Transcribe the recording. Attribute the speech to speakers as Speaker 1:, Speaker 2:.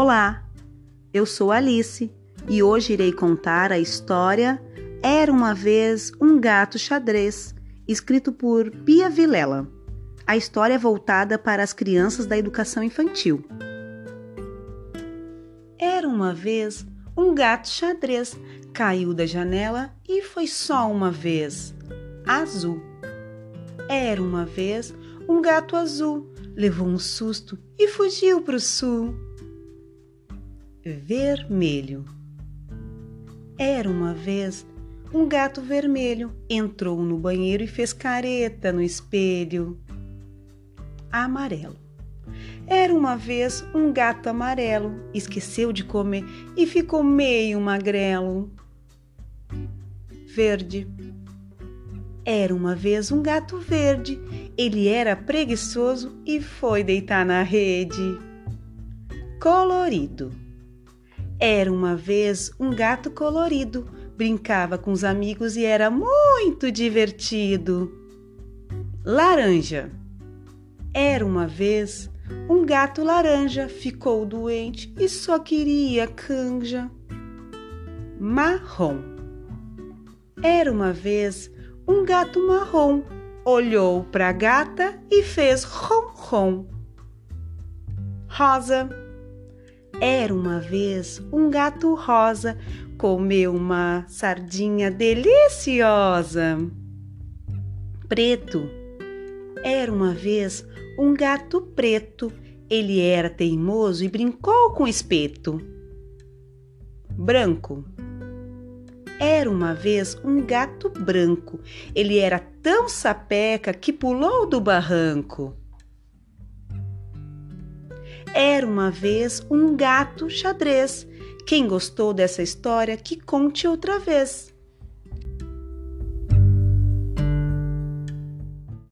Speaker 1: Olá, eu sou Alice e hoje irei contar a história Era uma vez um gato xadrez, escrito por Pia Vilela. A história é voltada para as crianças da educação infantil. Era uma vez um gato xadrez, caiu da janela e foi só uma vez. Azul. Era uma vez um gato azul, levou um susto e fugiu para o sul vermelho. Era uma vez um gato vermelho, entrou no banheiro e fez careta no espelho. Amarelo. Era uma vez um gato amarelo, esqueceu de comer e ficou meio magrelo. Verde. Era uma vez um gato verde, ele era preguiçoso e foi deitar na rede. Colorido. Era uma vez um gato colorido, brincava com os amigos e era muito divertido. Laranja. Era uma vez um gato laranja, ficou doente e só queria canja. Marrom. Era uma vez um gato marrom, olhou para a gata e fez rom-rom. Rosa era uma vez um gato rosa, comeu uma sardinha deliciosa. Preto. Era uma vez um gato preto. Ele era teimoso e brincou com espeto. Branco. Era uma vez um gato branco. Ele era tão sapeca que pulou do barranco. Era uma vez um gato xadrez. Quem gostou dessa história, que conte outra vez.